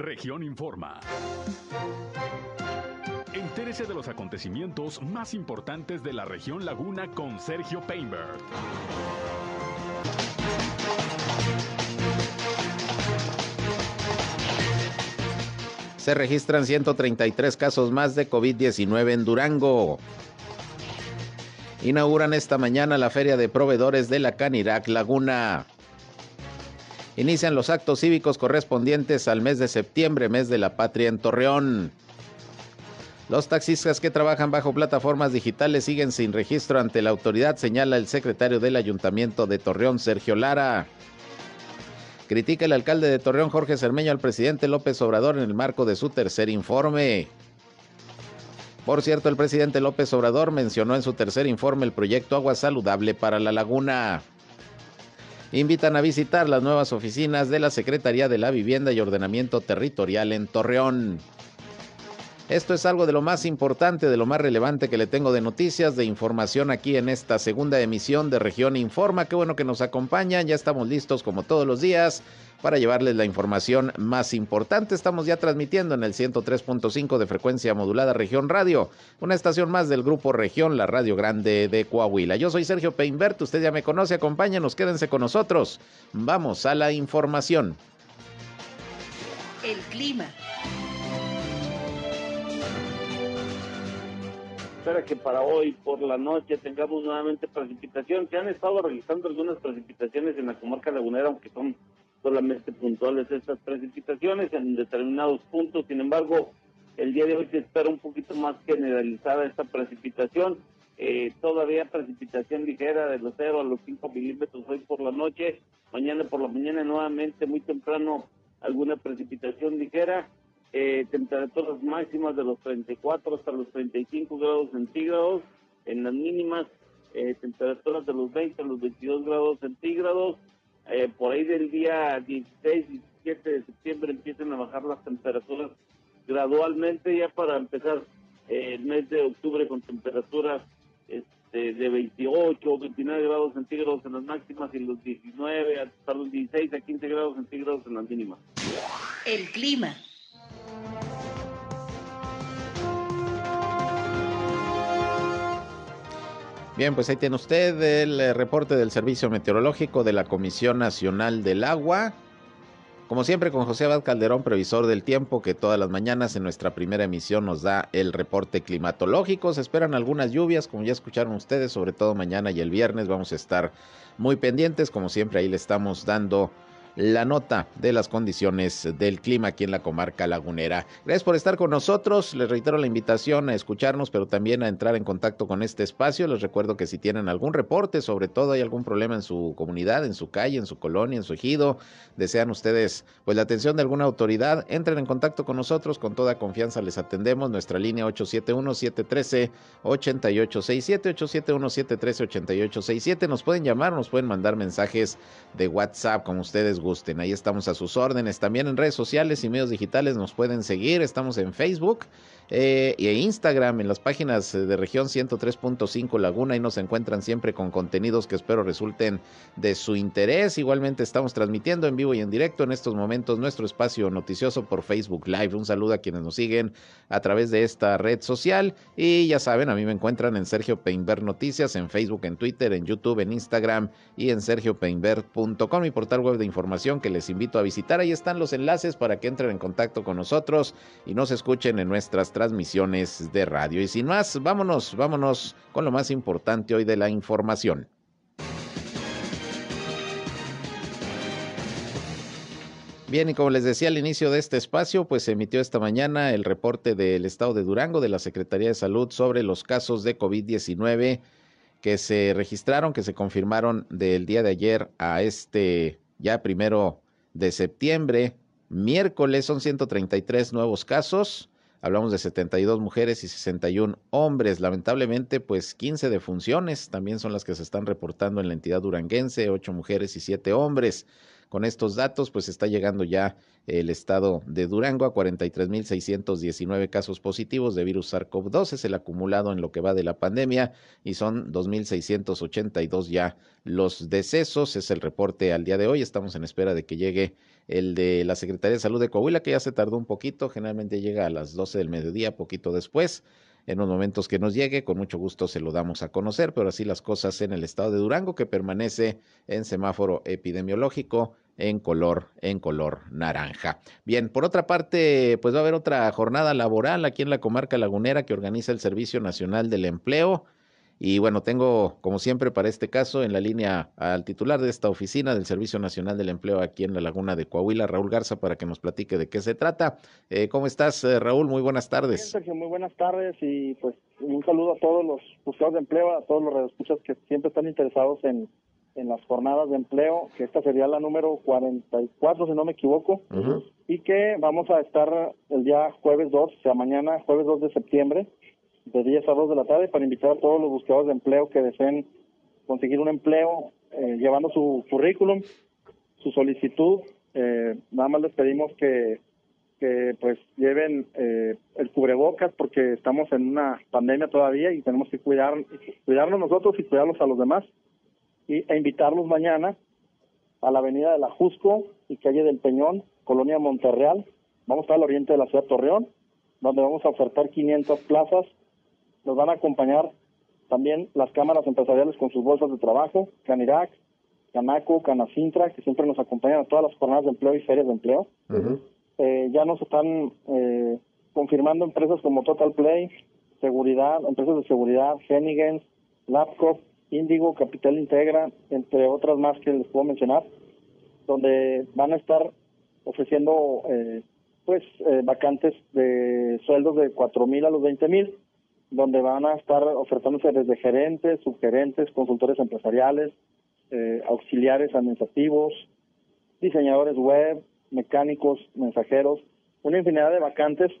Región Informa. Entérese de los acontecimientos más importantes de la región Laguna con Sergio Painberg. Se registran 133 casos más de COVID-19 en Durango. Inauguran esta mañana la Feria de Proveedores de la Canirac Laguna. Inician los actos cívicos correspondientes al mes de septiembre, mes de la patria en Torreón. Los taxistas que trabajan bajo plataformas digitales siguen sin registro ante la autoridad, señala el secretario del Ayuntamiento de Torreón, Sergio Lara. Critica el alcalde de Torreón, Jorge Cermeño, al presidente López Obrador en el marco de su tercer informe. Por cierto, el presidente López Obrador mencionó en su tercer informe el proyecto Agua Saludable para la Laguna. Invitan a visitar las nuevas oficinas de la Secretaría de la Vivienda y Ordenamiento Territorial en Torreón. Esto es algo de lo más importante, de lo más relevante que le tengo de noticias, de información aquí en esta segunda emisión de Región Informa. Qué bueno que nos acompañan, ya estamos listos como todos los días para llevarles la información más importante. Estamos ya transmitiendo en el 103.5 de frecuencia modulada Región Radio, una estación más del grupo Región, la Radio Grande de Coahuila. Yo soy Sergio Peinbert, usted ya me conoce, acompáñenos, quédense con nosotros. Vamos a la información. El clima. espera que para hoy por la noche tengamos nuevamente precipitación. Se han estado registrando algunas precipitaciones en la comarca lagunera, aunque son solamente puntuales estas precipitaciones en determinados puntos. Sin embargo, el día de hoy se espera un poquito más generalizada esta precipitación. Eh, todavía precipitación ligera de los 0 a los 5 milímetros hoy por la noche. Mañana por la mañana nuevamente muy temprano alguna precipitación ligera eh, temperaturas máximas de los 34 hasta los 35 grados centígrados, en las mínimas eh, temperaturas de los 20 a los 22 grados centígrados. Eh, por ahí del día 16, 17 de septiembre empiezan a bajar las temperaturas gradualmente ya para empezar eh, el mes de octubre con temperaturas este, de 28 o 29 grados centígrados en las máximas y los 19 hasta los 16 a 15 grados centígrados en las mínimas. El clima. Bien, pues ahí tiene usted el eh, reporte del Servicio Meteorológico de la Comisión Nacional del Agua. Como siempre, con José Abad Calderón, previsor del tiempo, que todas las mañanas en nuestra primera emisión nos da el reporte climatológico. Se esperan algunas lluvias, como ya escucharon ustedes, sobre todo mañana y el viernes. Vamos a estar muy pendientes, como siempre, ahí le estamos dando la nota de las condiciones del clima aquí en la comarca lagunera. Gracias por estar con nosotros. Les reitero la invitación a escucharnos, pero también a entrar en contacto con este espacio. Les recuerdo que si tienen algún reporte, sobre todo hay algún problema en su comunidad, en su calle, en su colonia, en su ejido, desean ustedes pues la atención de alguna autoridad, entren en contacto con nosotros. Con toda confianza les atendemos. Nuestra línea 871-713-8867, 871-713-8867. Nos pueden llamar, nos pueden mandar mensajes de WhatsApp como ustedes gusten. Ahí estamos a sus órdenes. También en redes sociales y medios digitales nos pueden seguir. Estamos en Facebook eh, en Instagram, en las páginas de región 103.5 Laguna. y nos encuentran siempre con contenidos que espero resulten de su interés. Igualmente estamos transmitiendo en vivo y en directo en estos momentos nuestro espacio noticioso por Facebook Live. Un saludo a quienes nos siguen a través de esta red social. Y ya saben, a mí me encuentran en Sergio Peinber Noticias, en Facebook, en Twitter, en YouTube, en Instagram y en sergiopeinber.com, mi portal web de información que les invito a visitar. Ahí están los enlaces para que entren en contacto con nosotros y nos escuchen en nuestras transmisiones de radio. Y sin más, vámonos, vámonos con lo más importante hoy de la información. Bien, y como les decía al inicio de este espacio, pues se emitió esta mañana el reporte del Estado de Durango de la Secretaría de Salud sobre los casos de COVID-19 que se registraron, que se confirmaron del día de ayer a este ya primero de septiembre. Miércoles son 133 nuevos casos, Hablamos de 72 mujeres y 61 hombres. Lamentablemente, pues 15 defunciones también son las que se están reportando en la entidad duranguense, 8 mujeres y 7 hombres. Con estos datos, pues está llegando ya el estado de Durango a 43.619 casos positivos de virus SARS-CoV-2. Es el acumulado en lo que va de la pandemia y son 2.682 ya los decesos. Es el reporte al día de hoy. Estamos en espera de que llegue el de la Secretaría de Salud de Coahuila, que ya se tardó un poquito, generalmente llega a las 12 del mediodía, poquito después. En los momentos que nos llegue, con mucho gusto se lo damos a conocer, pero así las cosas en el estado de Durango, que permanece en semáforo epidemiológico en color, en color naranja. Bien, por otra parte, pues va a haber otra jornada laboral aquí en la comarca lagunera que organiza el Servicio Nacional del Empleo. Y bueno, tengo, como siempre, para este caso, en la línea al titular de esta oficina del Servicio Nacional del Empleo aquí en la Laguna de Coahuila, Raúl Garza, para que nos platique de qué se trata. Eh, ¿Cómo estás, eh, Raúl? Muy buenas tardes. Sergio, muy buenas tardes y pues un saludo a todos los buscadores de empleo, a todos los redescuchas que siempre están interesados en, en las jornadas de empleo, que esta sería la número 44, si no me equivoco, y que vamos a estar el día jueves 2, o sea, mañana, jueves 2 de septiembre, de 10 a 2 de la tarde para invitar a todos los buscadores de empleo que deseen conseguir un empleo eh, llevando su currículum, su solicitud. Eh, nada más les pedimos que, que pues lleven eh, el cubrebocas porque estamos en una pandemia todavía y tenemos que cuidar cuidarnos nosotros y cuidarlos a los demás y, e invitarlos mañana a la avenida de la Jusco y calle del Peñón, Colonia Monterreal. Vamos a estar al oriente de la ciudad de Torreón, donde vamos a ofertar 500 plazas nos van a acompañar también las cámaras empresariales con sus bolsas de trabajo, Canirac, Canaco, Canacintra, que siempre nos acompañan a todas las jornadas de empleo y ferias de empleo. eh, ya nos están eh, confirmando empresas como Total Play, Seguridad, empresas de seguridad, Henigens, Lapcop, Indigo, Capital Integra, entre otras más que les puedo mencionar, donde van a estar ofreciendo eh, pues eh, vacantes de sueldos de cuatro mil a los veinte mil donde van a estar ofertándose desde gerentes, subgerentes, consultores empresariales, eh, auxiliares administrativos, diseñadores web, mecánicos, mensajeros, una infinidad de vacantes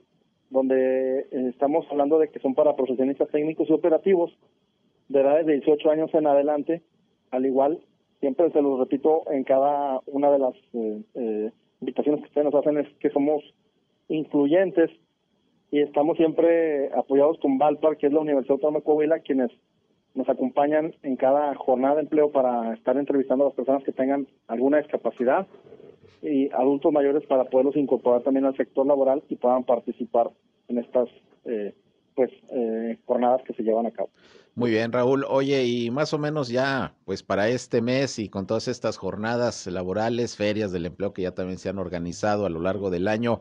donde eh, estamos hablando de que son para profesionistas técnicos y operativos de edades de 18 años en adelante, al igual, siempre se los repito en cada una de las eh, invitaciones que ustedes nos hacen es que somos incluyentes y estamos siempre apoyados con Valpar, que es la Universidad Autónoma de Coahuila, quienes nos acompañan en cada jornada de empleo para estar entrevistando a las personas que tengan alguna discapacidad y adultos mayores para poderlos incorporar también al sector laboral y puedan participar en estas eh, pues eh, jornadas que se llevan a cabo. Muy bien, Raúl. Oye, y más o menos ya, pues para este mes y con todas estas jornadas laborales, ferias del empleo que ya también se han organizado a lo largo del año,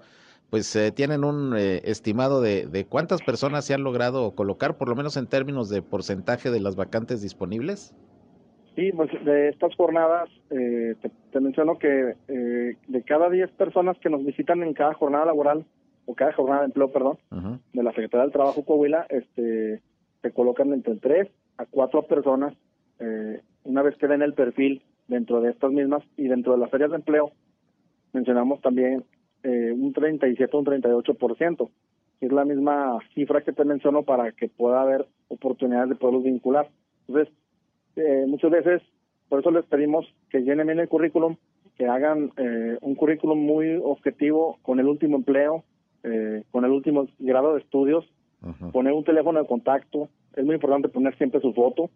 pues eh, tienen un eh, estimado de, de, cuántas personas se han logrado colocar, por lo menos en términos de porcentaje de las vacantes disponibles. Sí, pues de estas jornadas, eh, te, menciono que de cada 10 personas que nos visitan en cada jornada laboral, o cada jornada de empleo, perdón, de la Secretaría del Trabajo Coahuila, este, se colocan entre 3 a 4 personas, una vez que den el perfil dentro de estas mismas y dentro de las ferias de empleo, mencionamos también eh, un 37 o un 38%. Es la misma cifra que te menciono para que pueda haber oportunidades de poderlos vincular. Entonces, eh, muchas veces, por eso les pedimos que llenen bien el currículum, que hagan eh, un currículum muy objetivo con el último empleo, eh, con el último grado de estudios, poner un teléfono de contacto. Es muy importante poner siempre su foto,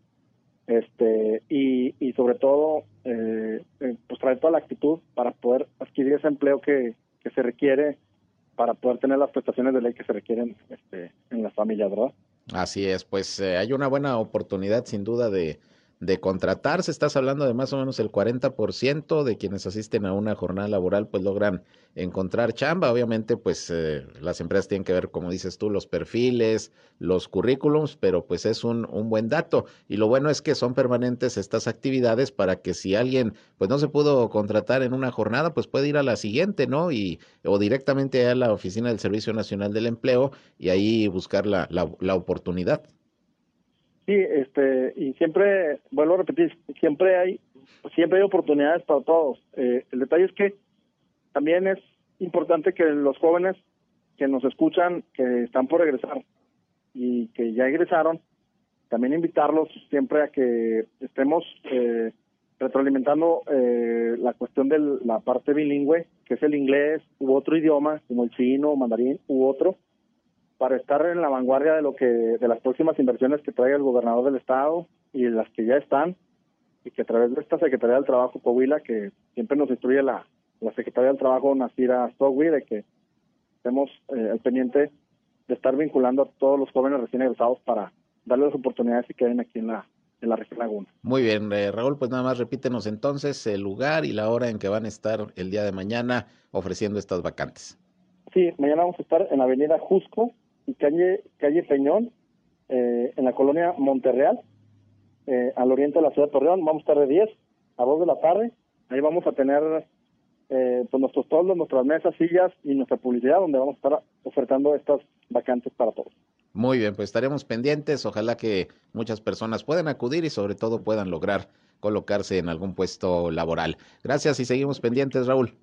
este y, y sobre todo eh, eh, pues traer toda la actitud para poder adquirir ese empleo que, que se requiere para poder tener las prestaciones de ley que se requieren este, en las familias, ¿verdad? Así es, pues eh, hay una buena oportunidad sin duda de, de contratarse. Estás hablando de más o menos el 40% de quienes asisten a una jornada laboral, pues logran encontrar chamba. Obviamente, pues eh, las empresas tienen que ver, como dices tú, los perfiles, los currículums, pero pues es un, un buen dato. Y lo bueno es que son permanentes estas actividades para que si alguien pues no se pudo contratar en una jornada, pues puede ir a la siguiente, ¿no? Y o directamente a la oficina del Servicio Nacional del Empleo y ahí buscar la, oportunidad. Sí, este, y siempre, vuelvo a repetir, siempre hay, siempre hay oportunidades para todos. Eh, el detalle es que también es importante que los jóvenes que nos escuchan, que están por regresar y que ya egresaron, también invitarlos siempre a que estemos eh, retroalimentando eh, la cuestión de la parte bilingüe, que es el inglés u otro idioma, como el chino, mandarín u otro, para estar en la vanguardia de lo que de las próximas inversiones que traiga el gobernador del estado y las que ya están y que a través de esta Secretaría del Trabajo Coahuila que siempre nos instruye la la Secretaría del Trabajo, Nasira Stogui, de que estemos eh, al pendiente de estar vinculando a todos los jóvenes recién egresados para darles las oportunidades que queden aquí en la, en la región Laguna. Muy bien, eh, Raúl, pues nada más repítenos entonces el lugar y la hora en que van a estar el día de mañana ofreciendo estas vacantes. Sí, mañana vamos a estar en la avenida Jusco y calle, calle Peñón, eh, en la colonia Monterreal, eh, al oriente de la ciudad de Torreón. Vamos a estar de 10 a 2 de la tarde. Ahí vamos a tener eh, pues nuestros toldos, nuestras mesas, sillas y nuestra publicidad, donde vamos a estar ofertando estas vacantes para todos. Muy bien, pues estaremos pendientes. Ojalá que muchas personas puedan acudir y sobre todo puedan lograr colocarse en algún puesto laboral. Gracias y seguimos pendientes, Raúl.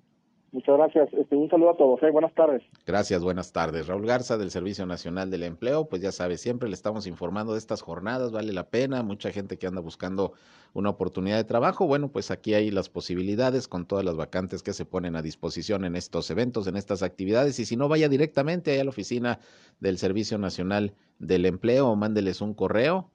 Muchas gracias. Este, un saludo a todos. ¿eh? Buenas tardes. Gracias, buenas tardes. Raúl Garza del Servicio Nacional del Empleo, pues ya sabe, siempre le estamos informando de estas jornadas, vale la pena, mucha gente que anda buscando una oportunidad de trabajo, bueno, pues aquí hay las posibilidades con todas las vacantes que se ponen a disposición en estos eventos, en estas actividades, y si no, vaya directamente a la oficina del Servicio Nacional del Empleo o mándeles un correo,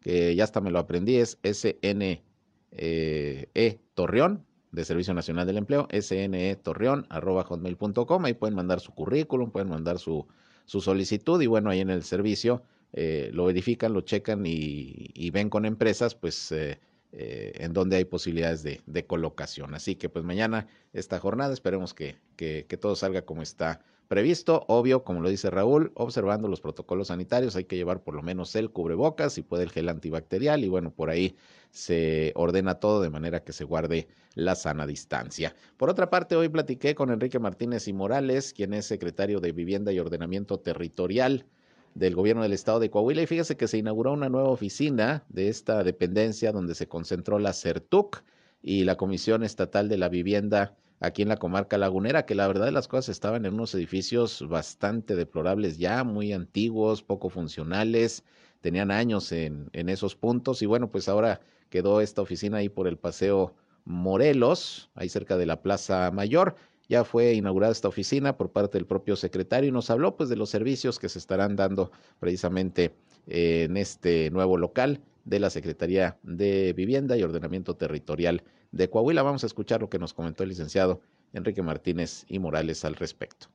que ya hasta me lo aprendí, es SNE eh, Torreón, de Servicio Nacional del Empleo, SNE Torreón, arroba hotmail.com. Ahí pueden mandar su currículum, pueden mandar su, su solicitud y bueno, ahí en el servicio eh, lo verifican, lo checan y, ven con empresas, pues eh, eh, en donde hay posibilidades de, de, colocación. Así que pues mañana esta jornada esperemos que, que, que todo salga como está previsto. Obvio, como lo dice Raúl, observando los protocolos sanitarios, hay que llevar por lo menos el cubrebocas y puede el gel antibacterial y bueno, por ahí se ordena todo de manera que se guarde la sana distancia. Por otra parte, hoy platiqué con Enrique Martínez y Morales, quien es secretario de Vivienda y Ordenamiento Territorial del gobierno del estado de Coahuila y fíjese que se inauguró una nueva oficina de esta dependencia donde se concentró la CERTUC y la Comisión Estatal de la Vivienda aquí en la comarca lagunera, que la verdad de las cosas estaban en unos edificios bastante deplorables ya, muy antiguos, poco funcionales, tenían años en, en esos puntos y bueno, pues ahora quedó esta oficina ahí por el Paseo Morelos, ahí cerca de la Plaza Mayor. Ya fue inaugurada esta oficina por parte del propio secretario y nos habló pues de los servicios que se estarán dando precisamente en este nuevo local de la Secretaría de Vivienda y Ordenamiento Territorial de Coahuila. Vamos a escuchar lo que nos comentó el licenciado Enrique Martínez y Morales al respecto.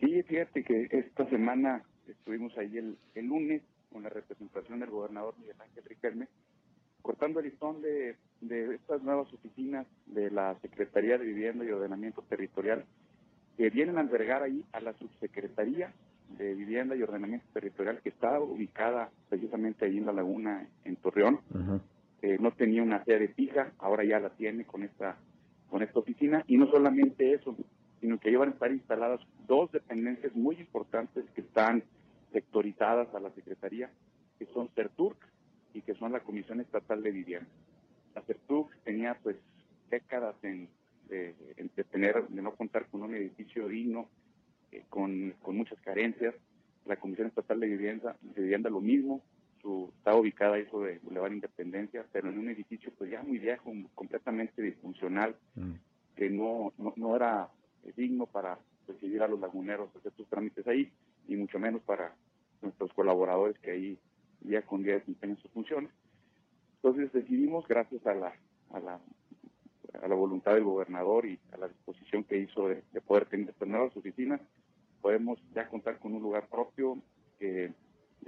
Sí, fíjate que esta semana estuvimos ahí el, lunes con la representación del gobernador Miguel Ángel Riquelme, cortando el listón de, de estas nuevas oficinas de la Secretaría de Vivienda y Ordenamiento Territorial que vienen a albergar ahí a la subsecretaría de Vivienda y Ordenamiento Territorial que está ubicada precisamente ahí en la laguna en Torreón. Eh, no tenía una sede fija, ahora ya la tiene con esta, con esta oficina. Y no solamente eso, sino que llevan a estar instaladas dos dependencias muy importantes que están sectorizadas a la Secretaría, que son CERTURC y que son la Comisión Estatal de Vivienda. La CERTURC tenía pues décadas en, de, tener, de no contar con un edificio digno, eh, con, con muchas carencias. La Comisión Estatal de Vivienda, de Vivienda lo mismo, su, está ubicada ahí sobre Boulevard Independencia, pero en un edificio pues ya muy viejo, completamente disfuncional, mm. que no, no, era digno para recibir a los laguneros hacer sus trámites ahí, y mucho menos para nuestros colaboradores que ahí día con día desempeñan sus funciones. Entonces decidimos, gracias a la, a la, a la voluntad del gobernador y a la disposición que hizo de, de poder tener estas nuevas oficinas, podemos ya contar con un lugar propio que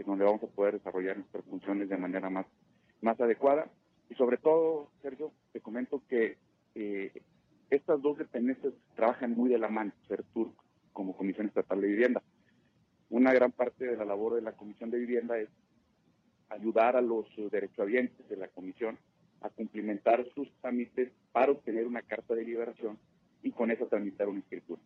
donde vamos a poder desarrollar nuestras funciones de manera más, más adecuada. Y sobre todo, Sergio, te comento que eh, estas dos dependencias trabajan muy de la mano, CERTUR como Comisión Estatal de Vivienda. Una gran parte de la labor de la Comisión de Vivienda es ayudar a los derechohabientes de la Comisión a cumplimentar sus trámites para obtener una carta de liberación y con eso tramitar una escritura.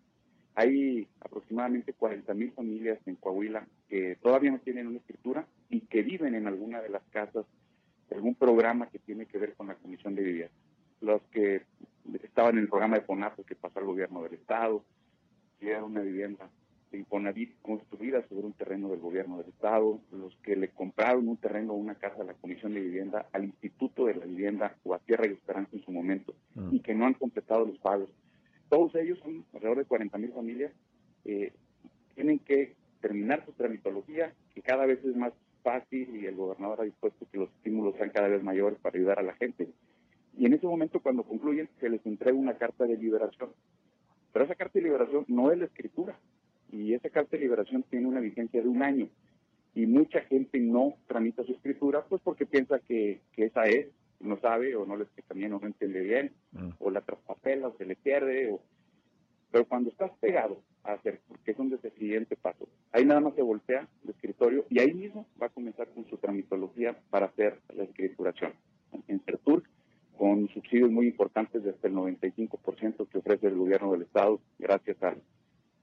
Hay aproximadamente 40.000 familias en Coahuila que todavía no tienen una escritura y que viven en alguna de las casas de algún programa que tiene que ver con la Comisión de Vivienda. Los que estaban en el programa de FONAPO que pasó al gobierno del Estado, era una vivienda de Infonavit construida sobre un terreno del gobierno del Estado, los que le compraron un terreno o una casa a la Comisión de Vivienda, al Instituto de la Vivienda o a Tierra y Esperanza en su momento, mm. y que no han completado los pagos todos ellos, son alrededor de 40 mil familias, eh, tienen que terminar su tramitología, que cada vez es más fácil y el gobernador ha dispuesto que los estímulos sean cada vez mayores para ayudar a la gente. Y en ese momento, cuando concluyen, se les entrega una carta de liberación esta carta de liberación tiene una vigencia de un año y mucha gente no tramita su escritura pues porque piensa que, esa es, no sabe o no le también no entiende bien, mm. o la traspapela o se le pierde, o... pero cuando estás pegado a hacer, que es donde es el siguiente paso, ahí nada más se voltea el escritorio y ahí mismo va a comenzar con su tramitología para hacer la escrituración. En CERTUR, con subsidios muy importantes de hasta el 95% que ofrece el gobierno del Estado, gracias a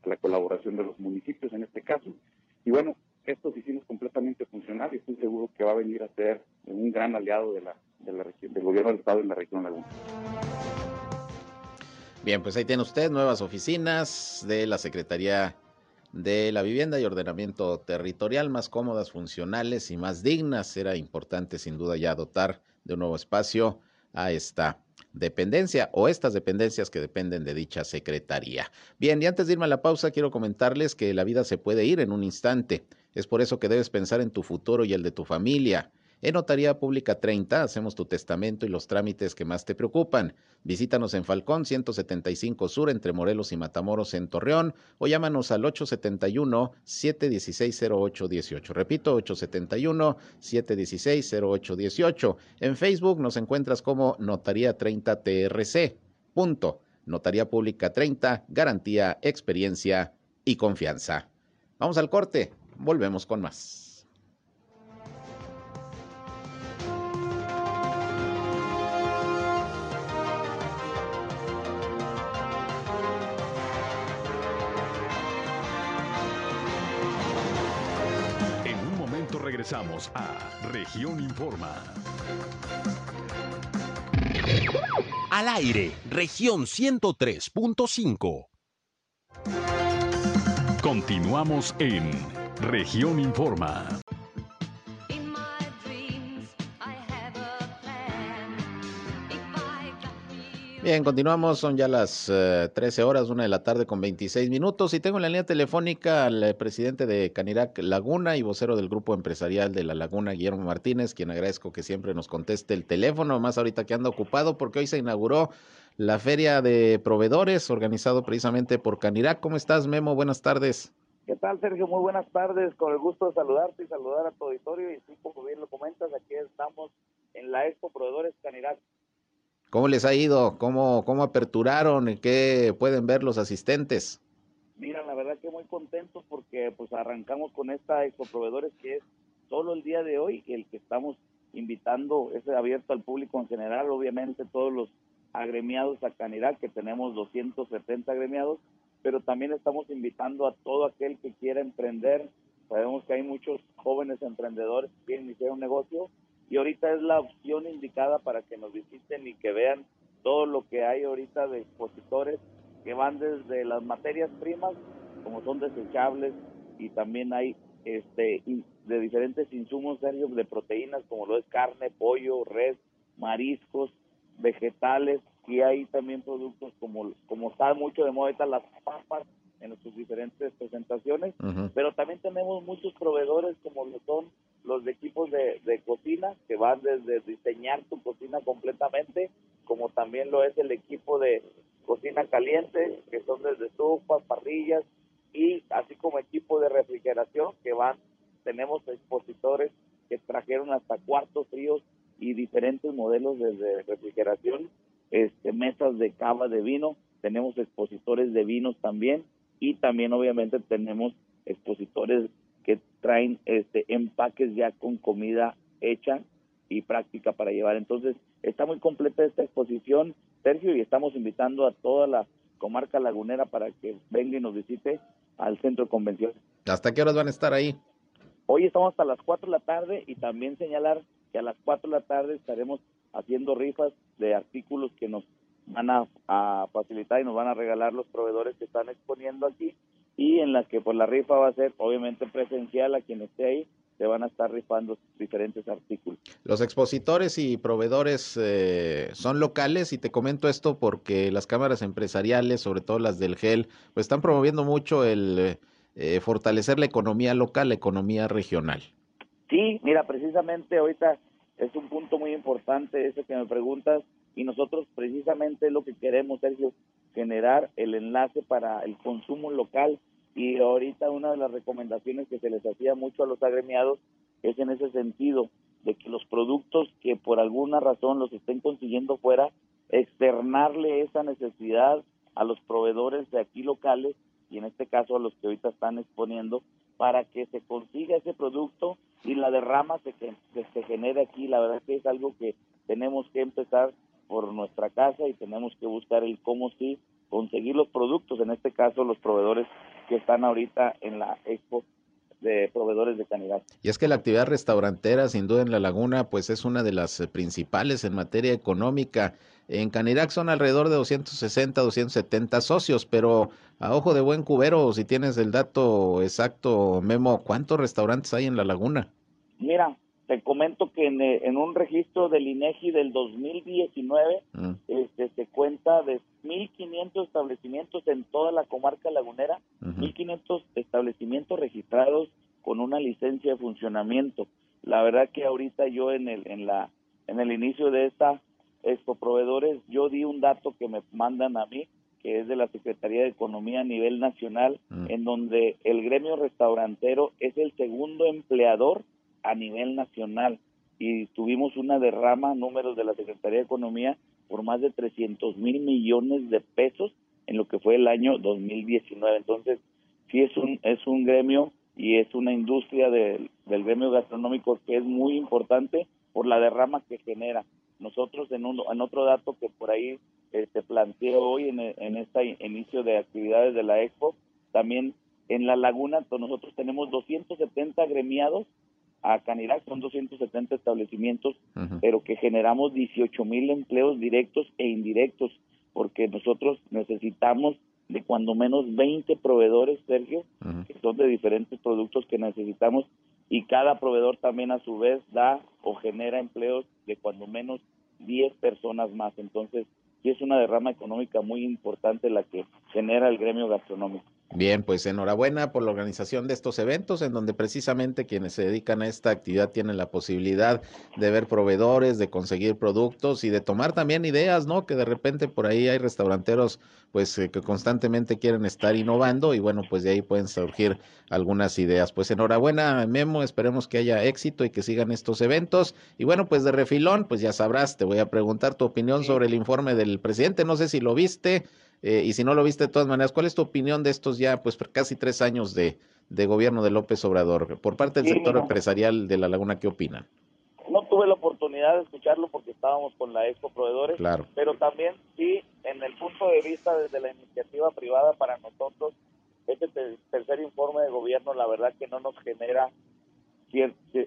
la colaboración de los municipios en este caso. Y bueno, esta oficina es completamente funcional y estoy seguro que va a venir a ser un gran aliado del gobierno del estado en la región Laguna. Bien, pues ahí tiene usted nuevas oficinas de la Secretaría de la Vivienda y Ordenamiento Territorial, más cómodas, funcionales y más dignas. Era importante sin duda ya dotar de un nuevo espacio a esta dependencia o estas dependencias que dependen de dicha secretaría. Bien, y antes de irme a la pausa, quiero comentarles que la vida se puede ir en un instante. Es por eso que debes pensar en tu futuro y el de tu familia. En Notaría Pública 30 hacemos tu testamento y los trámites que más te preocupan. Visítanos en Falcón 175 Sur entre Morelos y Matamoros en Torreón o llámanos al 871-716-0818. Repito, 871-716-0818. En Facebook nos encuentras como Notaría 30 TRC. Punto. Notaría Pública 30, garantía, experiencia y confianza. Vamos al corte. Volvemos con más. Regresamos a Región Informa. Al aire, región 103.5. Continuamos en Región Informa. Bien, continuamos, son ya las 13 eh, horas, una de la tarde con 26 minutos y tengo en la línea telefónica al eh, presidente de Canirac Laguna y vocero del grupo empresarial de La Laguna, Guillermo Martínez, quien agradezco que siempre nos conteste el teléfono, más ahorita que anda ocupado porque hoy se inauguró la feria de proveedores organizado precisamente por Canirac. ¿Cómo estás, Memo? Buenas tardes. ¿Qué tal, Sergio? Muy buenas tardes. Con el gusto de saludarte y saludar a tu auditorio. Y sí, como bien lo comentas, aquí estamos en la Expo Proveedores Canirac. ¿Cómo les ha ido? ¿Cómo, cómo aperturaron? ¿Qué pueden ver los asistentes? Mira, la verdad que muy contentos porque pues arrancamos con esta Expo Proveedores que es solo el día de hoy el que estamos invitando, es abierto al público en general, obviamente todos los agremiados a Canirac, que tenemos 270 agremiados, pero también estamos invitando a todo aquel que quiera emprender. Sabemos que hay muchos jóvenes emprendedores que quieren iniciar un negocio y ahorita es la opción indicada para que nos visiten y que vean todo lo que hay ahorita de expositores que van desde las materias primas, como son desechables, y también hay este de diferentes insumos serios de proteínas, como lo es carne, pollo, res, mariscos, vegetales, y hay también productos como, como está mucho de moda las papas en sus diferentes presentaciones, pero también tenemos muchos proveedores como lo son los equipos de, de cocina, que van desde diseñar tu cocina completamente, como también lo es el equipo de cocina caliente, que son desde estufas, parrillas, y así como equipo de refrigeración, que van, tenemos expositores que trajeron hasta cuartos fríos y diferentes modelos de refrigeración este, mesas de cava de vino, tenemos expositores de vinos también y también obviamente tenemos expositores que traen este empaques ya con comida hecha y práctica para llevar. Entonces, está muy completa esta exposición, Sergio, y estamos invitando a toda la comarca lagunera para que venga y nos visite al centro de convención. ¿Hasta qué horas van a estar ahí? Hoy estamos hasta las 4 de la tarde y también señalar que a las 4 de la tarde estaremos haciendo rifas de artículos que nos van a, facilitar y nos van a regalar los proveedores que están exponiendo aquí y en la que pues la rifa va a ser obviamente presencial a quien esté ahí se van a estar rifando diferentes artículos. Los expositores y proveedores eh, son locales y te comento esto porque las cámaras empresariales, sobre todo las del GEL, pues están promoviendo mucho el eh, fortalecer la economía local, la economía regional. Sí, mira, precisamente ahorita es un punto muy importante ese que me preguntas y nosotros precisamente lo que queremos, Sergio, generar el enlace para el consumo local y ahorita una de las recomendaciones que se les hacía mucho a los agremiados es en ese sentido, de que los productos que por alguna razón los estén consiguiendo fuera, externarle esa necesidad a los proveedores de aquí locales y en este caso a los que ahorita están exponiendo para que se consiga ese producto y la derrama se, que, se genere aquí. La verdad que es algo que tenemos que empezar por nuestra casa y tenemos que buscar el cómo sí conseguir los productos, en este caso los proveedores que están ahorita en la expo de proveedores de Canidad. Y es que la actividad restaurantera, sin duda en la laguna, pues es una de las eh, principales en materia económica. En Canirac son alrededor de 260, 270 socios, pero a ojo de buen cubero, si tienes el dato exacto, Memo, ¿cuántos restaurantes hay en la laguna? Mira, te comento que en, eh, un registro del INEGI del 2019 mm. este, se cuenta de 1.500 establecimientos en toda la comarca lagunera, 1.500 establecimientos registrados con una licencia de funcionamiento. La verdad que ahorita yo en el, en la, en el inicio de esta Expo Proveedores, yo di un dato que me mandan a mí, que es de la Secretaría de Economía a nivel nacional, mm. en donde el gremio restaurantero es el segundo empleador a nivel nacional y tuvimos una derrama, números de la Secretaría de Economía, por más de 300 mil millones de pesos en lo que fue el año 2019. Entonces, sí es un, es un gremio y es una industria del gremio gastronómico que es muy importante por la derrama que genera. Nosotros en, un, en otro dato que por ahí este, planteó hoy en, en este inicio de actividades de la Expo, también en la laguna nosotros tenemos 270 gremiados a Canirac son 270 establecimientos, pero que generamos 18 mil empleos directos e indirectos, porque nosotros necesitamos de cuando menos 20 proveedores, Sergio, que son de diferentes productos que necesitamos, y cada proveedor también a su vez da o genera empleos de cuando menos 10 personas más. Entonces, sí es una derrama económica muy importante la que genera el gremio gastronómico. Bien, pues enhorabuena por la organización de estos eventos en donde precisamente quienes se dedican a esta actividad tienen la posibilidad de ver proveedores, de conseguir productos y de tomar también ideas, ¿no? Que de repente por ahí hay restauranteros pues eh, que constantemente quieren estar innovando y bueno, pues de ahí pueden surgir algunas ideas. Pues enhorabuena, Memo, esperemos que haya éxito y que sigan estos eventos. Y bueno, pues de refilón, pues ya sabrás, te voy a preguntar tu opinión sobre el informe del presidente, no sé si lo viste. Eh, y si no lo viste de todas maneras, ¿cuál es tu opinión de estos ya, pues casi tres años de, de gobierno de López Obrador? Por parte del sector empresarial de La Laguna, ¿qué opinan? No tuve la oportunidad de escucharlo porque estábamos con la Expo Proveedores, claro. pero también sí, en el punto de vista desde la iniciativa privada para nosotros, este tercer informe de gobierno la verdad que no nos genera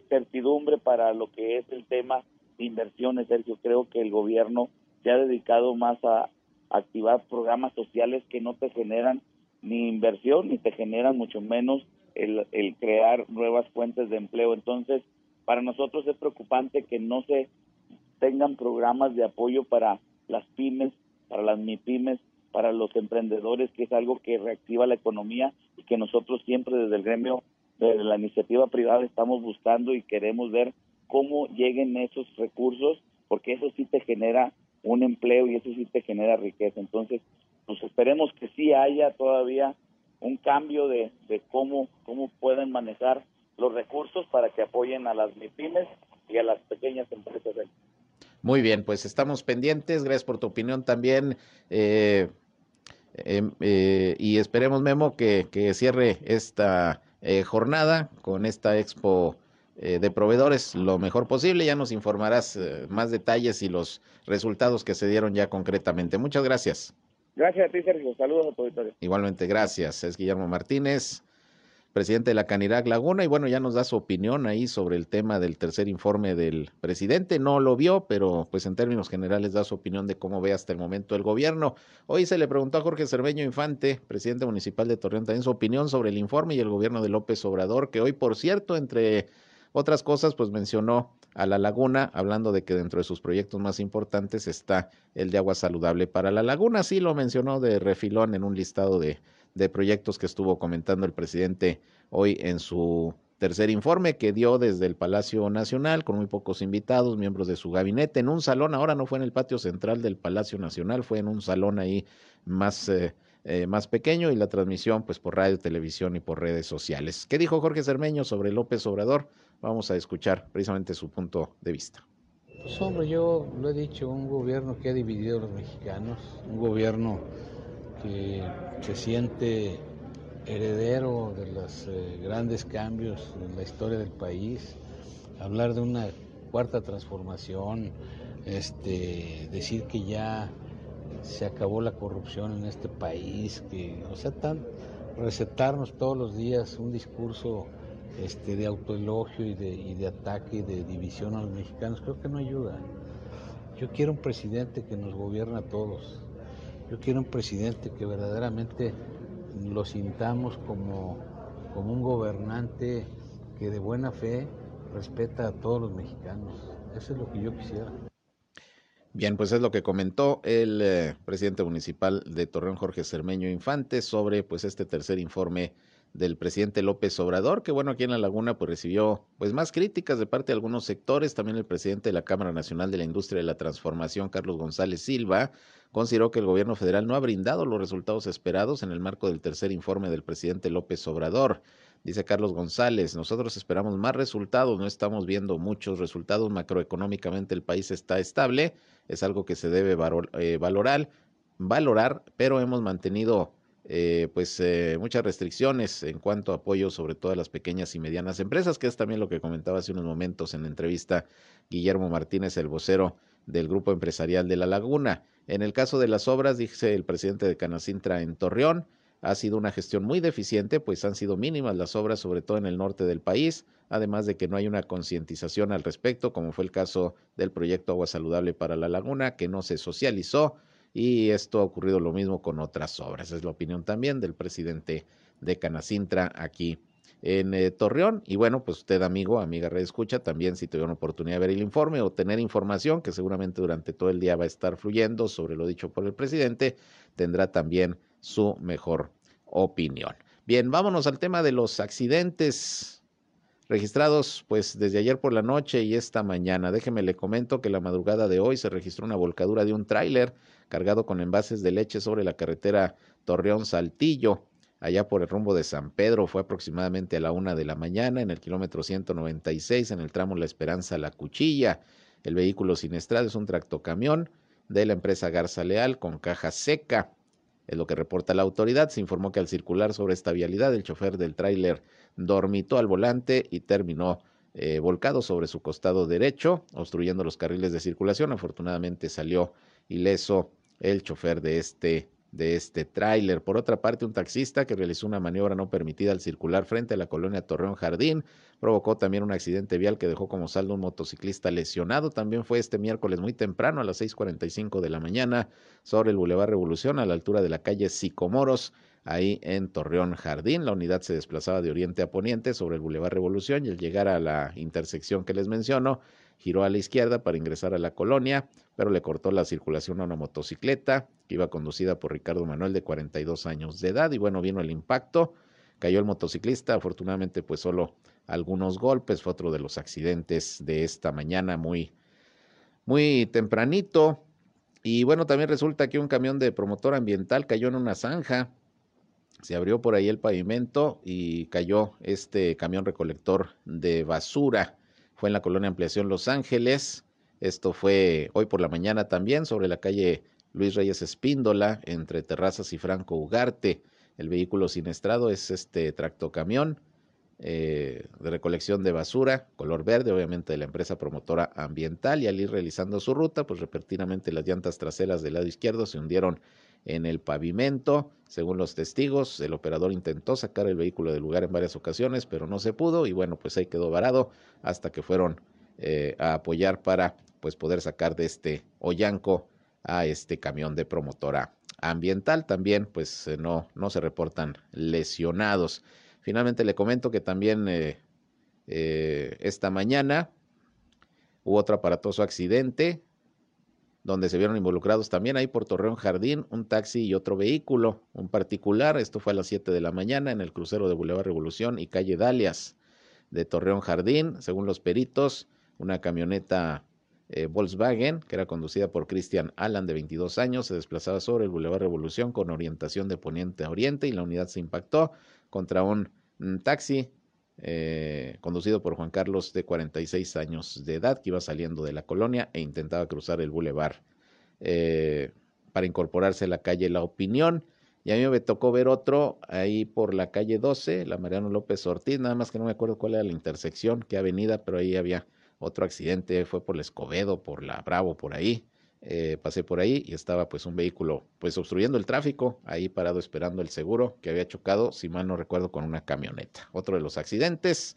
certidumbre para lo que es el tema de inversiones, Sergio. Creo que el gobierno se ha dedicado más a, activar programas sociales que no te generan ni inversión ni te generan mucho menos el, el crear nuevas fuentes de empleo. Entonces, para nosotros es preocupante que no se tengan programas de apoyo para las pymes, para las MIPYMES, para los emprendedores, que es algo que reactiva la economía y que nosotros siempre desde el gremio, desde la iniciativa privada, estamos buscando y queremos ver cómo lleguen esos recursos, porque eso sí te genera un empleo y eso sí te genera riqueza. Entonces, pues esperemos que sí haya todavía un cambio de, de cómo, cómo pueden manejar los recursos para que apoyen a las MIPIMES y a las pequeñas empresas. Muy bien, pues estamos pendientes. Gracias por tu opinión también. Eh, em, eh, y esperemos, Memo, que, que cierre esta eh, jornada con esta expo eh, de proveedores lo mejor posible. Ya nos informarás eh, más detalles y los resultados que se dieron ya concretamente. Muchas gracias. Gracias a ti, Sergio. Saludos a tu auditorio. Igualmente, gracias. Es Guillermo Martínez, presidente de la Canirac Laguna, y bueno, ya nos da su opinión ahí sobre el tema del tercer informe del presidente. No lo vio, pero pues en términos generales da su opinión de cómo ve hasta el momento el gobierno. Hoy se le preguntó a Jorge Cerveño Infante, presidente municipal de Torreón, también su opinión sobre el informe y el gobierno de López Obrador, que hoy, por cierto, entre otras cosas, pues mencionó a la laguna, hablando de que dentro de sus proyectos más importantes está el de agua saludable para la laguna. Sí lo mencionó de refilón en un listado de, de proyectos que estuvo comentando el presidente hoy en su tercer informe que dio desde el Palacio Nacional con muy pocos invitados, miembros de su gabinete, en un salón, ahora no fue en el patio central del Palacio Nacional, fue en un salón ahí más eh, eh, más pequeño y la transmisión pues por radio, televisión y por redes sociales. ¿Qué dijo Jorge Cermeño sobre López Obrador? Vamos a escuchar precisamente su punto de vista. Pues hombre, yo lo he dicho, un gobierno que ha dividido a los mexicanos, un gobierno que se siente heredero de los eh, grandes cambios en la historia del país, hablar de una cuarta transformación, este, decir que ya se acabó la corrupción en este país, que, o sea, tan, recetarnos todos los días un discurso este, de autoelogio y de, y de ataque y de división a los mexicanos, creo que no ayuda. Yo quiero un presidente que nos gobierne a todos. Yo quiero un presidente que verdaderamente lo sintamos como, como un gobernante que de buena fe respeta a todos los mexicanos. Eso es lo que yo quisiera. Bien, pues es lo que comentó el eh, presidente municipal de Torreón, Jorge Cermeño Infante, sobre pues este tercer informe del presidente López Obrador, que bueno, aquí en La Laguna pues recibió pues más críticas de parte de algunos sectores, también el presidente de la Cámara Nacional de la Industria de la Transformación, Carlos González Silva, consideró que el gobierno federal no ha brindado los resultados esperados en el marco del tercer informe del presidente López Obrador. Dice Carlos González, nosotros esperamos más resultados, no estamos viendo muchos resultados macroeconómicamente, el país está estable, es algo que se debe eh, valorar, valorar, pero hemos mantenido eh, pues eh, muchas restricciones en cuanto a apoyo sobre todo a las pequeñas y medianas empresas, que es también lo que comentaba hace unos momentos en la entrevista Guillermo Martínez, el vocero del Grupo Empresarial de La Laguna. En el caso de las obras, dice el presidente de Canacintra en Torreón, ha sido una gestión muy deficiente, pues han sido mínimas las obras, sobre todo en el norte del país, además de que no hay una concientización al respecto, como fue el caso del proyecto Agua Saludable para la Laguna, que no se socializó, y esto ha ocurrido lo mismo con otras obras. Es la opinión también del presidente de Canacintra aquí en eh, Torreón. Y bueno, pues usted, amigo, amiga Red Escucha, también si tuviera una oportunidad de ver el informe o tener información que seguramente durante todo el día va a estar fluyendo sobre lo dicho por el presidente, tendrá también su mejor opinión. Bien, vámonos al tema de los accidentes registrados pues desde ayer por la noche y esta mañana. Déjeme le comento que la madrugada de hoy se registró una volcadura de un tráiler cargado con envases de leche sobre la carretera Torreón Saltillo, allá por el rumbo de San Pedro. Fue aproximadamente a la una de la mañana en el kilómetro 196 en el tramo La Esperanza La Cuchilla. El vehículo siniestrado es un tractocamión de la empresa Garza Leal con caja seca. Es lo que reporta la autoridad. Se informó que al circular sobre esta vialidad, el chofer del tráiler dormitó al volante y terminó eh, volcado sobre su costado derecho, obstruyendo los carriles de circulación. Afortunadamente salió ileso el chofer de este de este tráiler. Por otra parte, un taxista que realizó una maniobra no permitida al circular frente a la colonia Torreón Jardín provocó también un accidente vial que dejó como saldo un motociclista lesionado. También fue este miércoles muy temprano a las 6:45 de la mañana sobre el Boulevard Revolución a la altura de la calle Sicomoros ahí en Torreón Jardín. La unidad se desplazaba de oriente a poniente sobre el Boulevard Revolución y al llegar a la intersección que les menciono, giró a la izquierda para ingresar a la colonia, pero le cortó la circulación a una motocicleta que iba conducida por Ricardo Manuel de 42 años de edad y bueno, vino el impacto, cayó el motociclista, afortunadamente pues solo algunos golpes, fue otro de los accidentes de esta mañana muy muy tempranito. Y bueno, también resulta que un camión de promotor ambiental cayó en una zanja se abrió por ahí el pavimento y cayó este camión recolector de basura. Fue en la colonia Ampliación Los Ángeles. Esto fue hoy por la mañana también sobre la calle Luis Reyes Espíndola, entre Terrazas y Franco Ugarte. El vehículo siniestrado es este tractocamión eh, de recolección de basura, color verde, obviamente de la empresa promotora ambiental. Y al ir realizando su ruta, pues repentinamente las llantas traseras del lado izquierdo se hundieron en el pavimento. Según los testigos, el operador intentó sacar el vehículo del lugar en varias ocasiones, pero no se pudo y bueno, pues ahí quedó varado hasta que fueron eh, a apoyar para pues poder sacar de este Ollanco a este camión de promotora ambiental. También pues eh, no, no se reportan lesionados. Finalmente le comento que también eh, esta mañana hubo otro aparatoso accidente donde se vieron involucrados también ahí por Torreón Jardín, un taxi y otro vehículo, un particular, esto fue a las 7 de la mañana en el crucero de Boulevard Revolución y calle Dalias de Torreón Jardín, según los peritos, una camioneta eh, Volkswagen, que era conducida por Christian Allan, de 22 años, se desplazaba sobre el Boulevard Revolución con orientación de poniente a oriente y la unidad se impactó contra un, mm, taxi eh, conducido por Juan Carlos, de 46 años de edad, que iba saliendo de la colonia e intentaba cruzar el Boulevard eh, para incorporarse a la calle La Opinión. Y a mí me tocó ver otro ahí por la calle 12, la Mariano López Ortiz, nada más que no me acuerdo cuál era la intersección, qué avenida, pero ahí había otro accidente, fue por el Escobedo, por la Bravo, por ahí. Eh, pasé por ahí y estaba pues un vehículo pues obstruyendo el tráfico, ahí parado esperando el seguro que había chocado, si mal no recuerdo, con una camioneta. Otro de los accidentes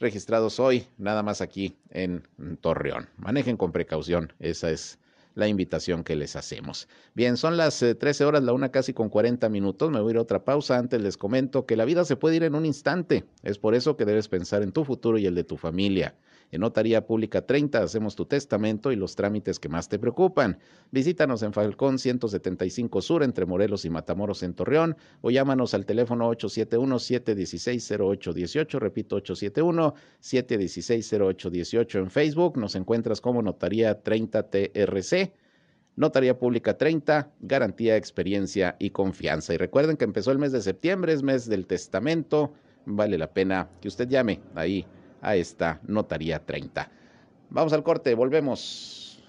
registrados hoy, nada más aquí en Torreón. Manejen con precaución, esa es la invitación que les hacemos. Bien, son las 13 eh, horas, la una casi con 40 minutos. Me voy a ir a otra pausa. Antes les comento que la vida se puede ir en un instante. Es por eso que debes pensar en tu futuro y el de tu familia. En Notaría Pública 30 hacemos tu testamento y los trámites que más te preocupan. Visítanos en Falcón 175 Sur entre Morelos y Matamoros en Torreón o llámanos al teléfono 871-716-0818, repito 871-716-0818 en Facebook. Nos encuentras como Notaría 30 TRC. Notaría Pública 30, garantía, experiencia y confianza. Y recuerden que empezó el mes de septiembre, es mes del testamento. Vale la pena que usted llame ahí a esta notaría 30. Vamos al corte, volvemos.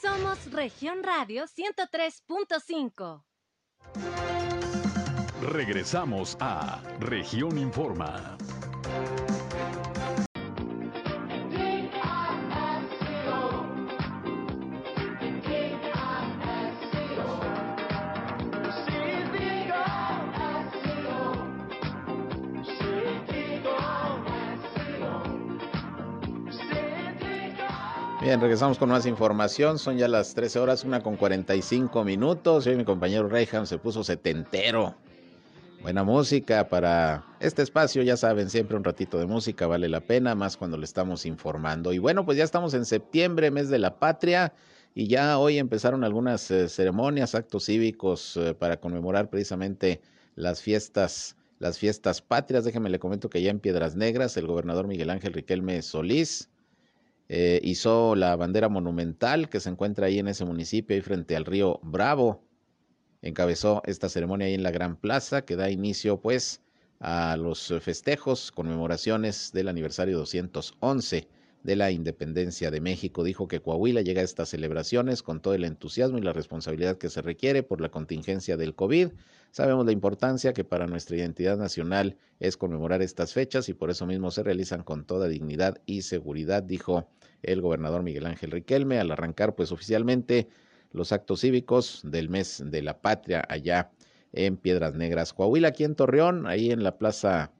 Somos Región Radio 103.5. Regresamos a Región Informa. Bien, regresamos con más información. Son ya las 13 horas, una con 45 minutos. Hoy mi compañero Reyham se puso setentero. Buena música para este espacio, ya saben, siempre un ratito de música vale la pena, más cuando le estamos informando. Y bueno, pues ya estamos en septiembre, mes de la patria, y ya hoy empezaron algunas eh, ceremonias, actos cívicos eh, para conmemorar precisamente las fiestas, las fiestas patrias. Déjenme le comento que ya en Piedras Negras, el gobernador Miguel Ángel Riquelme Solís eh, hizo la bandera monumental que se encuentra ahí en ese municipio, ahí frente al río Bravo. Encabezó esta ceremonia ahí en la Gran Plaza que da inicio pues a los festejos, conmemoraciones del aniversario 211 de la independencia de México. Dijo que Coahuila llega a estas celebraciones con todo el entusiasmo y la responsabilidad que se requiere por la contingencia del COVID. Sabemos la importancia que para nuestra identidad nacional es conmemorar estas fechas y por eso mismo se realizan con toda dignidad y seguridad, dijo el gobernador Miguel Ángel Riquelme al arrancar pues oficialmente los actos cívicos del mes de la patria allá en Piedras Negras, Coahuila, aquí en Torreón, ahí en la Plaza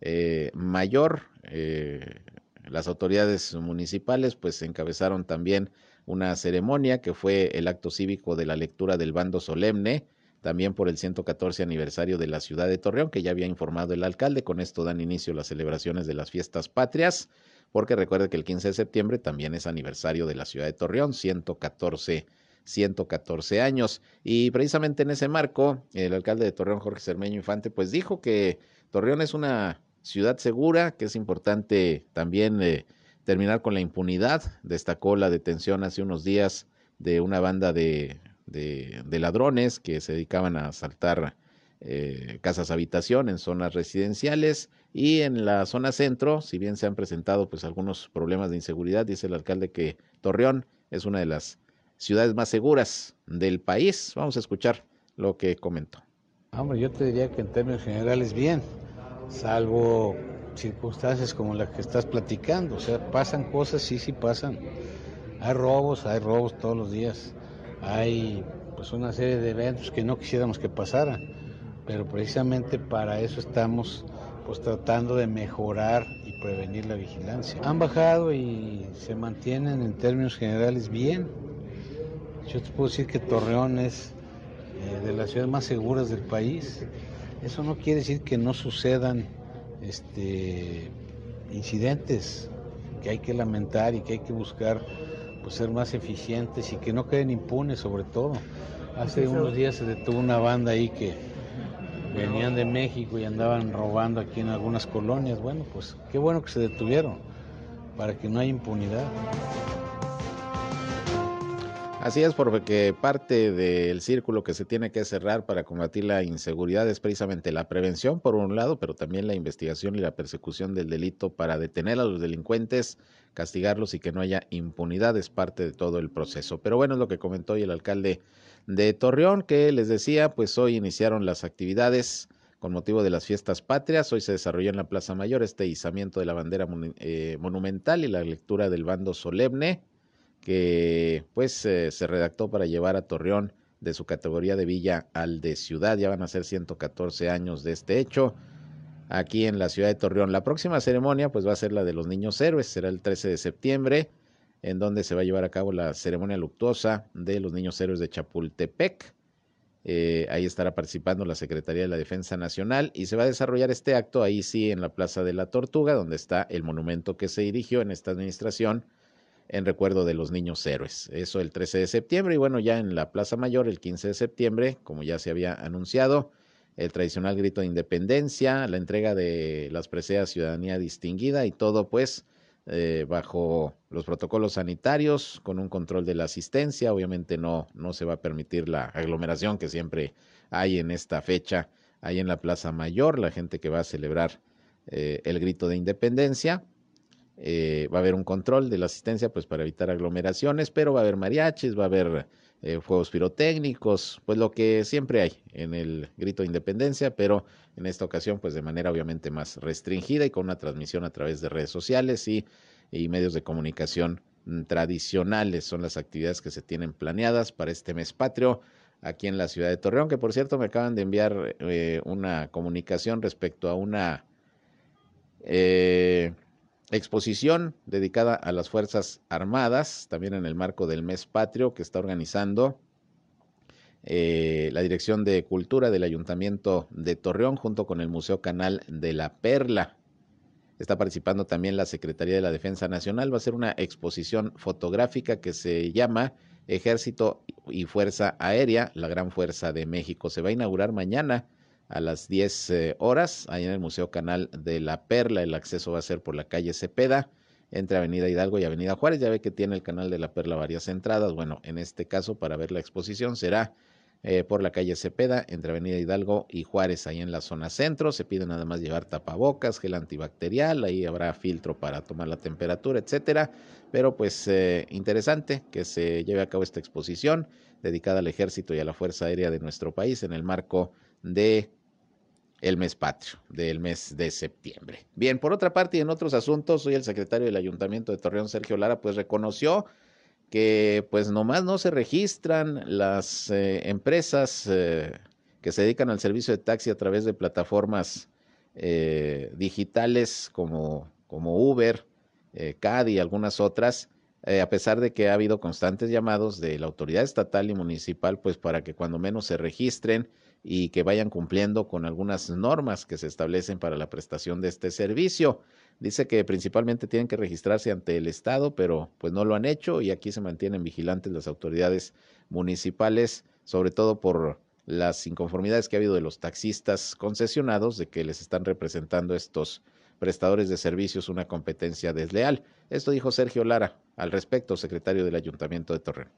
eh, Mayor. Eh, las autoridades municipales pues encabezaron también una ceremonia que fue el acto cívico de la lectura del bando solemne, también por el 114 aniversario de la ciudad de Torreón, que ya había informado el alcalde. Con esto dan inicio las celebraciones de las fiestas patrias, porque recuerde que el 15 de septiembre también es aniversario de la ciudad de Torreón, 114 114 años. Y precisamente en ese marco, el alcalde de Torreón, Jorge Cermeño Infante, pues dijo que Torreón es una ciudad segura, que es importante también eh, terminar con la impunidad. Destacó la detención hace unos días de una banda de, de, ladrones que se dedicaban a asaltar eh, casas habitación en zonas residenciales y en la zona centro, si bien se han presentado pues algunos problemas de inseguridad, dice el alcalde que Torreón es una de las ciudades más seguras del país. Vamos a escuchar lo que comentó. Hombre, yo te diría que en términos generales bien salvo circunstancias como las que estás platicando. O sea, pasan cosas, sí, sí pasan. Hay robos, hay robos todos los días. Hay pues una serie de eventos que no quisiéramos que pasaran, pero precisamente para eso estamos pues tratando de mejorar y prevenir la vigilancia. Han bajado y se mantienen en términos generales bien. Yo te puedo decir que Torreón es eh, de las ciudades más seguras del país. Eso no quiere decir que no sucedan este, incidentes que hay que lamentar y que hay que buscar pues, ser más eficientes y que no queden impunes sobre todo. Hace unos días se detuvo una banda ahí que venían de México y andaban robando aquí en algunas colonias. Bueno, pues qué bueno que se detuvieron para que no haya impunidad. Así es, porque parte del círculo que se tiene que cerrar para combatir la inseguridad es precisamente la prevención, por un lado, pero también la investigación y la persecución del delito para detener a los delincuentes, castigarlos y que no haya impunidad es parte de todo el proceso. Pero bueno, es lo que comentó hoy el alcalde de Torreón, que les decía, pues hoy iniciaron las actividades con motivo de las fiestas patrias. Hoy se desarrolló en la Plaza Mayor este izamiento de la bandera eh, monumental y la lectura del bando solemne que pues eh, se redactó para llevar a Torreón de su categoría de villa al de ciudad. Ya van a ser 114 años de este hecho aquí en la ciudad de Torreón. La próxima ceremonia pues va a ser la de los niños héroes, será el 13 de septiembre, en donde se va a llevar a cabo la ceremonia luctuosa de los niños héroes de Chapultepec. Eh, ahí estará participando la Secretaría de la Defensa Nacional y se va a desarrollar este acto ahí sí en la Plaza de la Tortuga, donde está el monumento que se dirigió en esta administración en recuerdo de los niños héroes. Eso el 13 de septiembre y bueno, ya en la Plaza Mayor el 15 de septiembre, como ya se había anunciado, el tradicional grito de independencia, la entrega de las preseas Ciudadanía Distinguida y todo pues eh, bajo los protocolos sanitarios, con un control de la asistencia. Obviamente no, no se va a permitir la aglomeración que siempre hay en esta fecha, ahí en la Plaza Mayor, la gente que va a celebrar eh, el grito de independencia. Eh, va a haber un control de la asistencia pues para evitar aglomeraciones, pero va a haber mariachis, va a haber eh, fuegos pirotécnicos, pues lo que siempre hay en el grito de independencia, pero en esta ocasión pues de manera obviamente más restringida y con una transmisión a través de redes sociales y, medios de comunicación mm, tradicionales. Son las actividades que se tienen planeadas para este mes patrio aquí en la ciudad de Torreón, que por cierto me acaban de enviar eh, una comunicación respecto a una... Eh, exposición dedicada a las Fuerzas Armadas, también en el marco del mes patrio que está organizando eh, la Dirección de Cultura del Ayuntamiento de Torreón junto con el Museo Canal de la Perla. Está participando también la Secretaría de la Defensa Nacional. Va a ser una exposición fotográfica que se llama Ejército y Fuerza Aérea, la Gran Fuerza de México. Se va a inaugurar mañana a las 10 eh, horas, ahí en el Museo Canal de la Perla. El acceso va a ser por la calle Cepeda, entre Avenida Hidalgo y Avenida Juárez. Ya ve que tiene el Canal de la Perla varias entradas. Bueno, en este caso, para ver la exposición, será eh, por la calle Cepeda, entre Avenida Hidalgo y Juárez, ahí en la zona centro. Se pide nada más llevar tapabocas, gel antibacterial, ahí habrá filtro para tomar la temperatura, etcétera. Pero pues eh, interesante que se lleve a cabo esta exposición dedicada al ejército y a la Fuerza Aérea de nuestro país en el marco de el mes patrio del mes de septiembre. Bien, por otra parte y en otros asuntos, hoy el secretario del Ayuntamiento de Torreón, Sergio Lara, pues reconoció que pues nomás no se registran las eh, empresas eh, que se dedican al servicio de taxi a través de plataformas eh, digitales como, como Uber, CAD y algunas otras, a pesar de que ha habido constantes llamados de la autoridad estatal y municipal, pues para que cuando menos se registren y que vayan cumpliendo con algunas normas que se establecen para la prestación de este servicio. Dice que principalmente tienen que registrarse ante el Estado, pero pues no lo han hecho y aquí se mantienen vigilantes las autoridades municipales, sobre todo por las inconformidades que ha habido de los taxistas concesionados de que les están representando estos prestadores de servicios una competencia desleal. Esto dijo Sergio Lara al respecto, secretario del Ayuntamiento de Torreón.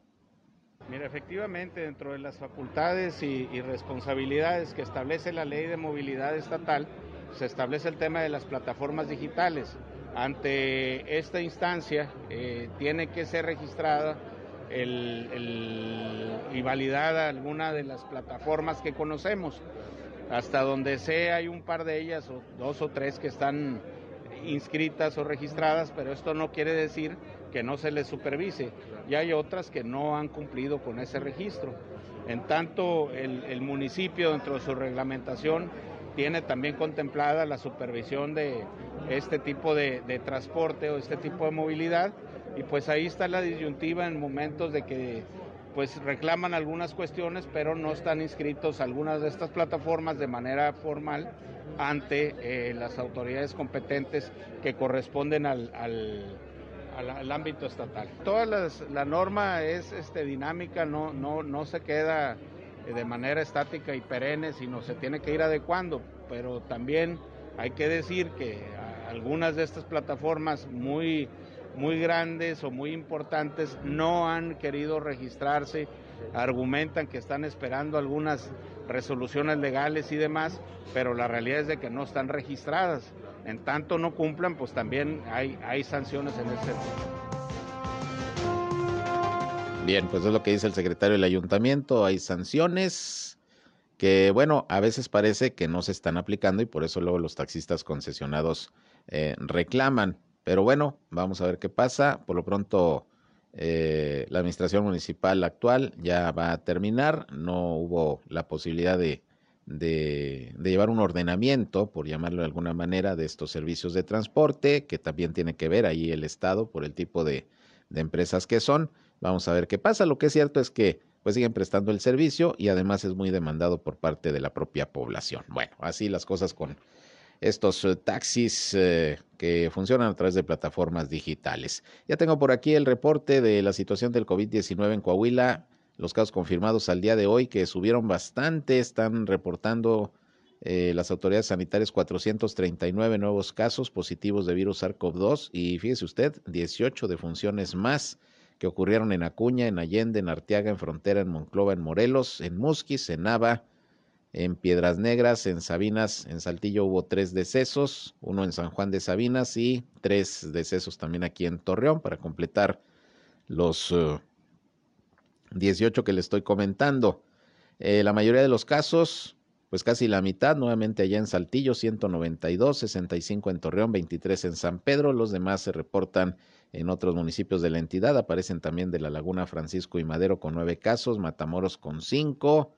Mira, efectivamente, dentro de las facultades y, responsabilidades que establece la ley de movilidad estatal, se establece el tema de las plataformas digitales. Ante esta instancia, eh, tiene que ser registrada y validada alguna de las plataformas que conocemos. Hasta donde sé, hay un par de ellas, o dos o tres que están inscritas o registradas, pero esto no quiere decir que no se les supervise y hay otras que no han cumplido con ese registro. En tanto, el, municipio dentro de su reglamentación tiene también contemplada la supervisión de este tipo de, de, transporte o este tipo de movilidad y pues ahí está la disyuntiva en momentos de que pues reclaman algunas cuestiones pero no están inscritos algunas de estas plataformas de manera formal ante eh, las autoridades competentes que corresponden al al, ámbito estatal. Toda la norma es este, dinámica, no, no, no se queda eh, de manera estática y perenne, sino se tiene que ir adecuando. Pero también hay que decir que algunas de estas plataformas muy, muy grandes o muy importantes no han querido registrarse, argumentan que están esperando algunas resoluciones legales y demás, pero la realidad es de que no están registradas. En tanto no cumplan, pues también hay, hay sanciones en ese Bien, pues es lo que dice el secretario del ayuntamiento, hay sanciones que, bueno, a veces parece que no se están aplicando y por eso luego los taxistas concesionados eh, reclaman. Pero bueno, vamos a ver qué pasa. Por lo pronto, eh, la administración municipal actual ya va a terminar. No hubo la posibilidad de, llevar un ordenamiento, por llamarlo de alguna manera, de estos servicios de transporte, que también tiene que ver ahí el Estado por el tipo de, de empresas que son. Vamos a ver qué pasa. Lo que es cierto es que pues siguen prestando el servicio y además es muy demandado por parte de la propia población. Bueno, así las cosas con estos eh, taxis eh, que funcionan a través de plataformas digitales. Ya tengo por aquí el reporte de la situación del COVID-19 en Coahuila. Los casos confirmados al día de hoy que subieron bastante, están reportando eh, las autoridades sanitarias 439 nuevos casos positivos de virus SARS-CoV-2 y fíjese usted, 18 defunciones más que ocurrieron en Acuña, en Allende, en Arteaga, en Frontera, en Monclova, en Morelos, en Musquis, en Nava, en Piedras Negras, en Sabinas, en Saltillo hubo tres decesos, uno en San Juan de Sabinas y tres decesos también aquí en Torreón para completar los 18 uh, que le estoy comentando. Eh, la mayoría de los casos, pues casi la mitad, nuevamente allá en Saltillo, 192, 65 en Torreón, 23 en San Pedro, los demás se reportan en otros municipios de la entidad aparecen también de la Laguna Francisco y Madero con nueve casos, Matamoros con cinco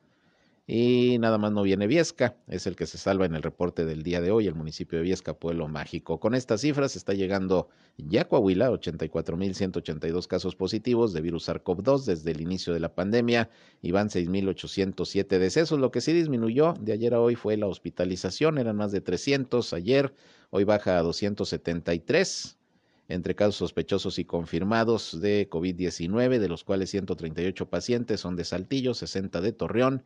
y nada más no viene Viesca, es el que se salva en el reporte del día de hoy, el municipio de Viesca, pueblo mágico. Con estas cifras está llegando ya Coahuila, 84.182 casos positivos de virus SARS-CoV-2 desde el inicio de la pandemia y van 6.807 decesos. Lo que sí disminuyó de ayer a hoy fue la hospitalización, eran más de 300 ayer, hoy baja a 273 entre casos sospechosos y confirmados de COVID-19, de los cuales 138 pacientes son de Saltillo, 60 de Torreón,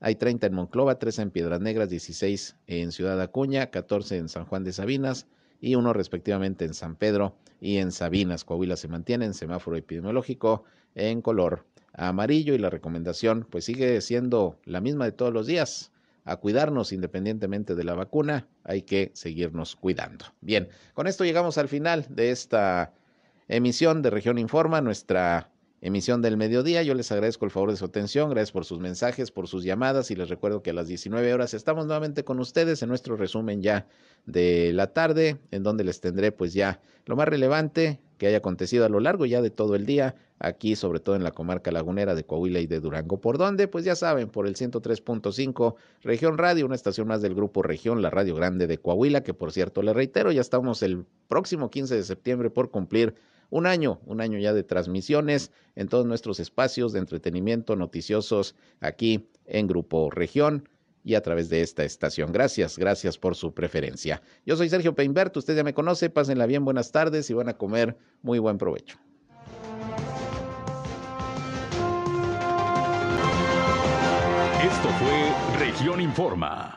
hay 30 en Monclova, 13 en Piedras Negras, 16 en Ciudad Acuña, 14 en San Juan de Sabinas y uno respectivamente en San Pedro y en Sabinas. Coahuila se mantiene en semáforo epidemiológico en color amarillo y la recomendación pues sigue siendo la misma de todos los días a cuidarnos independientemente de la vacuna, hay que seguirnos cuidando. Bien, con esto llegamos al final de esta emisión de Región Informa, nuestra emisión del mediodía. Yo les agradezco el favor de su atención, gracias por sus mensajes, por sus llamadas y les recuerdo que a las 19 horas estamos nuevamente con ustedes en nuestro resumen ya de la tarde, en donde les tendré pues ya lo más relevante que haya acontecido a lo largo ya de todo el día, aquí sobre todo en la comarca lagunera de Coahuila y de Durango. ¿Por dónde? Pues ya saben, por el 103.5 Región Radio, una estación más del grupo Región, la Radio Grande de Coahuila, que por cierto le reitero, ya estamos el próximo 15 de septiembre por cumplir un año, un año ya de transmisiones en todos nuestros espacios de entretenimiento noticiosos aquí en Grupo Región y a través de esta estación. Gracias, gracias por su preferencia. Yo soy Sergio Peinberto, usted ya me conoce, pásenla bien, buenas tardes y van a comer muy buen provecho. Esto fue Región Informa.